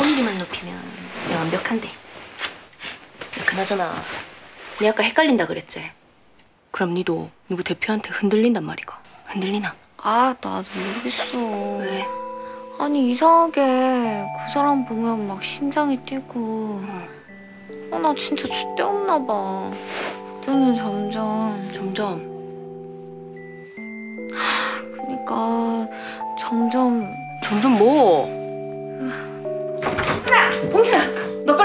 오늘이만 높이면 완벽한데. 야, 그나저나 내 아까 헷갈린다 그랬지? 그럼 니도 누구 대표한테 흔들린단 말이가. 흔들리나? 아, 나도 모르겠어. 왜? 아니, 이상하게 그 사람 보면 막 심장이 뛰고. 어, 나 진짜 줏대 없나 봐. 그때는 점점, 점점 그니까 점점 점점 뭐?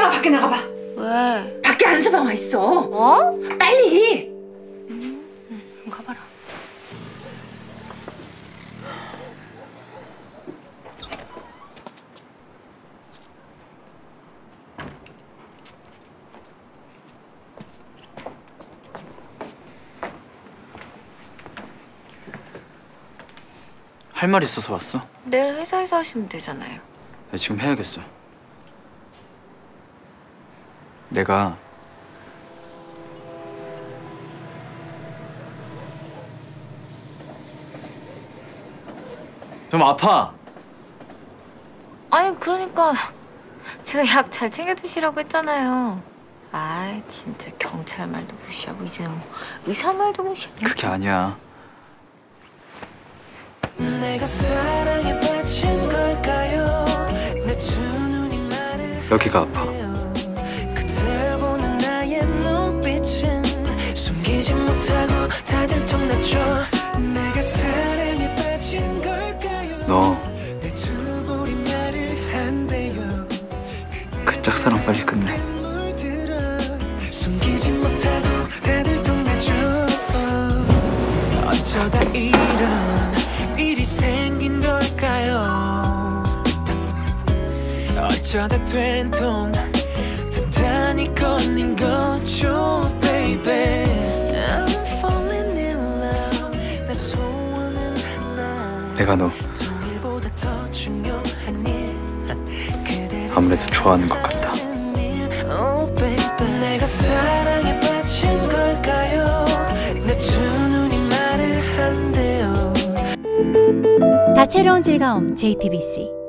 너 빨리 밖에 나가봐. 왜? 밖에 안 서방 와 있어. 어? 빨리. 가봐라. 할 말 있어서 왔어? 내일 회사에서 하시면 되잖아요. 나 지금 해야겠어. 내가 좀 아파. 아니, 그러니까 제가 약 잘 챙겨 드시라고 했잖아요. 아, 진짜 경찰 말도 무시하고 이제는 뭐 의사 말도 무시하고. 그게 아니야. 여기가 짝사랑 빨리 끝내. 어쩌다 된통 단단히 걸린 거죠 baby. I'm falling in love. 내 소원은 하나. 내가 너 아무래도 좋아하는 것 같다. 다채로운 즐거움 JTBC